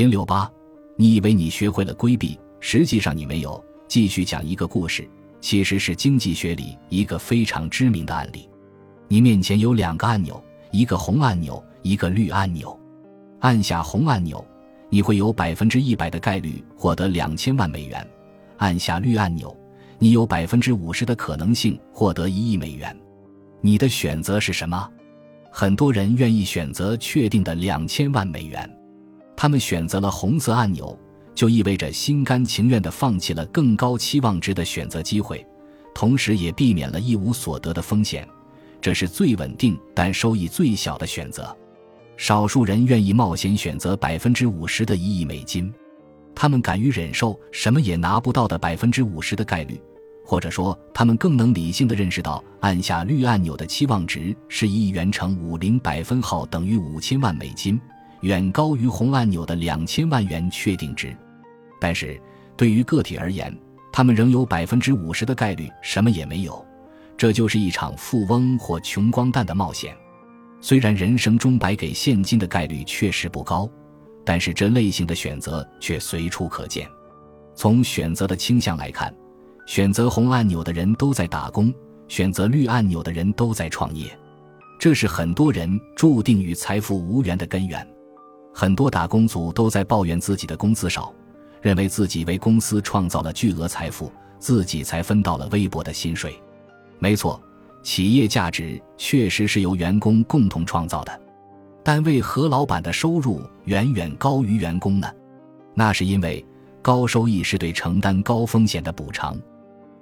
零六八，你以为你学会了规避，实际上你没有。继续讲一个故事，其实是经济学里一个非常知名的案例。你面前有两个按钮，一个红按钮，一个绿按钮。按下红按钮，你会有百分之一百的概率获得两千万美元；按下绿按钮，你有百分之五十的可能性获得一亿美元。你的选择是什么？很多人愿意选择确定的两千万美元，他们选择了红色按钮。就意味着心甘情愿地放弃了更高期望值的选择机会，同时也避免了一无所得的风险。这是最稳定但收益最小的选择。少数人愿意冒险选择百分之五十的一亿美金，他们敢于忍受什么也拿不到的百分之五十的概率，或者说，他们更能理性地认识到按下绿按钮的期望值是一亿元乘五零百分号等于五千万美金，远高于红按钮的两千万元确定值。但是，对于个体而言，他们仍有百分之五十的概率什么也没有，这就是一场富翁或穷光蛋的冒险。虽然人生中白给现金的概率确实不高，但是这类型的选择却随处可见。从选择的倾向来看，选择红按钮的人都在打工，选择绿按钮的人都在创业。这是很多人注定与财富无缘的根源。很多打工族都在抱怨自己的工资少。认为自己为公司创造了巨额财富，自己才分到了微薄的薪水。没错，企业价值确实是由员工共同创造的，但为何老板的收入远远高于员工呢？那是因为高收益是对承担高风险的补偿。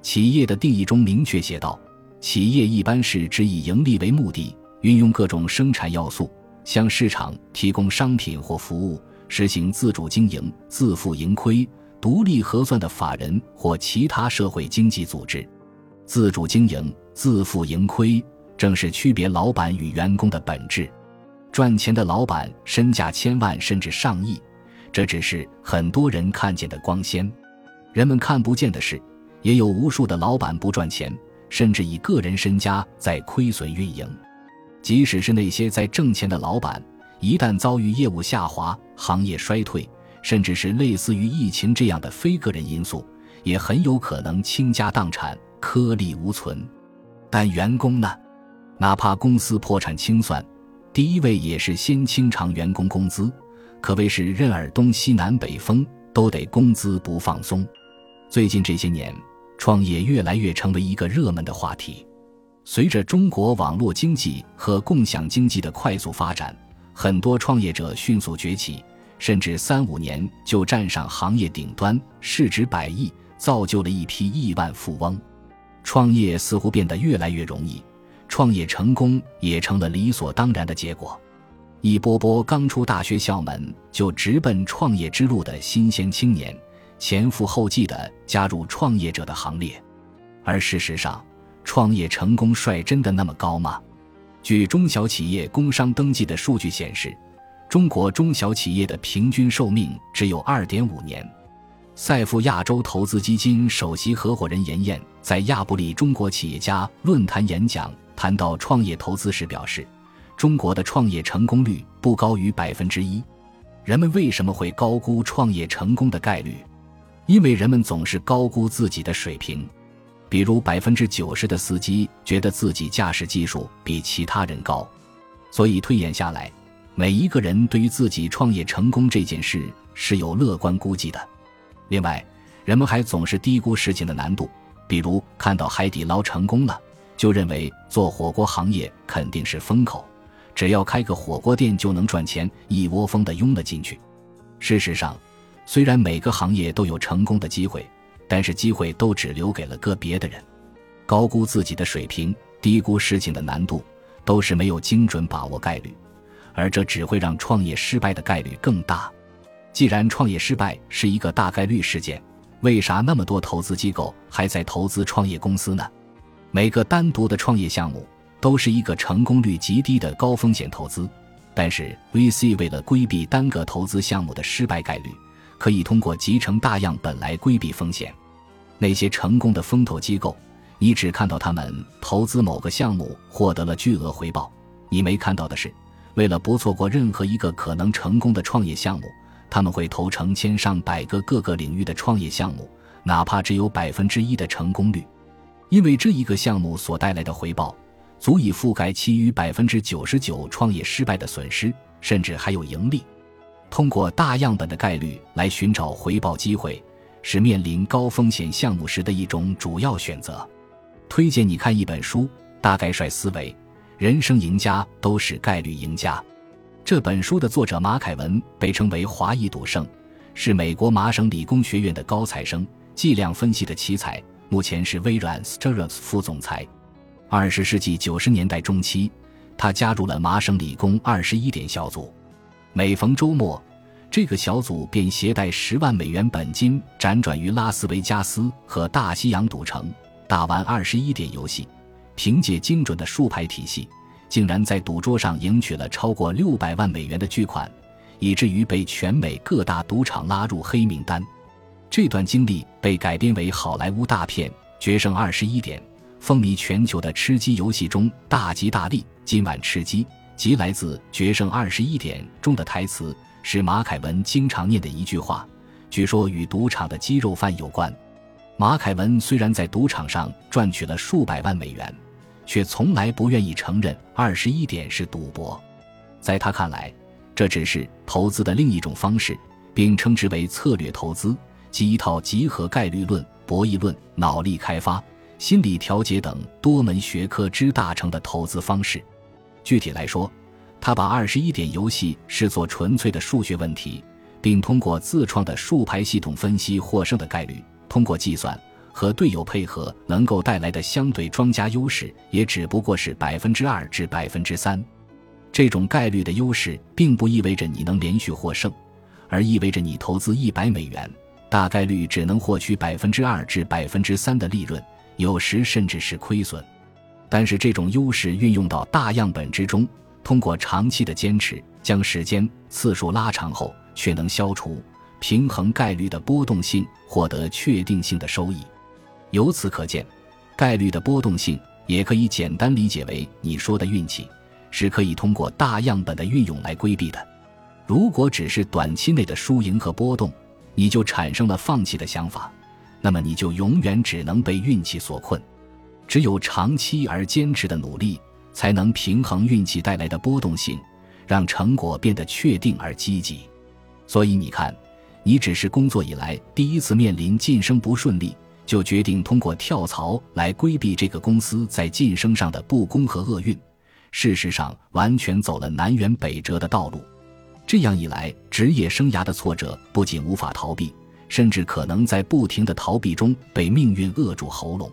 企业的定义中明确写道：企业一般是指以盈利为目的，运用各种生产要素向市场提供商品或服务。实行自主经营、自负盈亏、独立核算的法人或其他社会经济组织，自主经营、自负盈亏，正是区别老板与员工的本质。赚钱的老板身价千万甚至上亿，这只是很多人看见的光鲜。人们看不见的是，也有无数的老板不赚钱，甚至以个人身家在亏损运营。即使是那些在挣钱的老板。一旦遭遇业务下滑、行业衰退，甚至是类似于疫情这样的非个人因素，也很有可能倾家荡产、颗粒无存。但员工呢？哪怕公司破产清算，第一位也是先清偿员工工资，可谓是任尔东西南北风都得工资不放松。最近这些年，创业越来越成为一个热门的话题。随着中国网络经济和共享经济的快速发展。很多创业者迅速崛起，甚至三五年就站上行业顶端，市值百亿，造就了一批亿万富翁。创业似乎变得越来越容易，创业成功也成了理所当然的结果。一波波刚出大学校门就直奔创业之路的新鲜青年，前赴后继地加入创业者的行列。而事实上，创业成功率真的那么高吗？据中小企业工商登记的数据显示，中国中小企业的平均寿命只有二点五年。赛富亚洲投资基金首席合伙人严燕在亚布力中国企业家论坛演讲谈到创业投资时表示：“中国的创业成功率不高于百分之一。人们为什么会高估创业成功的概率？因为人们总是高估自己的水平。”比如，百分之九十的司机觉得自己驾驶技术比其他人高，所以推演下来，每一个人对于自己创业成功这件事是有乐观估计的。另外，人们还总是低估事情的难度，比如看到海底捞成功了，就认为做火锅行业肯定是风口，只要开个火锅店就能赚钱，一窝蜂的拥了进去。事实上，虽然每个行业都有成功的机会。但是机会都只留给了个别的人，高估自己的水平，低估事情的难度，都是没有精准把握概率，而这只会让创业失败的概率更大。既然创业失败是一个大概率事件，为啥那么多投资机构还在投资创业公司呢？每个单独的创业项目都是一个成功率极低的高风险投资，但是 VC 为了规避单个投资项目的失败概率。可以通过集成大样本来规避风险。那些成功的风投机构，你只看到他们投资某个项目获得了巨额回报，你没看到的是，为了不错过任何一个可能成功的创业项目，他们会投成千上百个各个领域的创业项目，哪怕只有百分之一的成功率，因为这一个项目所带来的回报，足以覆盖其余百分之九十九创业失败的损失，甚至还有盈利。通过大样本的概率来寻找回报机会，是面临高风险项目时的一种主要选择。推荐你看一本书《大概率思维》，人生赢家都是概率赢家。这本书的作者马凯文被称为华裔赌圣，是美国麻省理工学院的高材生，计量分析的奇才，目前是微软 s t e r s 副总裁。二十世纪九十年代中期，他加入了麻省理工二十一点小组。每逢周末，这个小组便携带十万美元本金，辗转于拉斯维加斯和大西洋赌城，打完二十一点游戏。凭借精准的数牌体系。竟然在赌桌上赢取了超过六百万美元的巨款，以至于被全美各大赌场拉入黑名单。这段经历被改编为好莱坞大片《决胜二十一点》，风靡全球的吃鸡游戏中大吉大利，今晚吃鸡，即来自《决胜二十一点》中的台词，是马凯文经常念的一句话，据说与赌场的鸡肉饭有关。马凯文虽然在赌场上赚取了数百万美元。却从来不愿意承认二十一点是赌博，在他看来，这只是投资的另一种方式，并称之为策略投资，即一套集合概率论、博弈论、脑力开发、心理调节等多门学科之大成的投资方式。具体来说，他把二十一点游戏视作纯粹的数学问题，并通过自创的数牌系统分析获胜的概率，通过计算。和队友配合能够带来的相对庄家优势，也只不过是百分之二至百分之三。这种概率的优势，并不意味着你能连续获胜，而意味着你投资一百美元，大概率只能获取百分之二至百分之三的利润，有时甚至是亏损。但是这种优势运用到大样本之中，通过长期的坚持，将时间次数拉长后，却能消除平衡概率的波动性，获得确定性的收益。由此可见，概率的波动性也可以简单理解为你说的运气，是可以通过大样本的运用来规避的。如果只是短期内的输赢和波动，你就产生了放弃的想法，那么你就永远只能被运气所困。只有长期而坚持的努力，才能平衡运气带来的波动性，让成果变得确定而积极。所以你看，你只是工作以来第一次面临晋升不顺利。就决定通过跳槽来规避这个公司在晋升上的不公和厄运，事实上完全走了南辕北辙的道路。这样一来，职业生涯的挫折不仅无法逃避，甚至可能在不停的逃避中被命运扼住喉咙。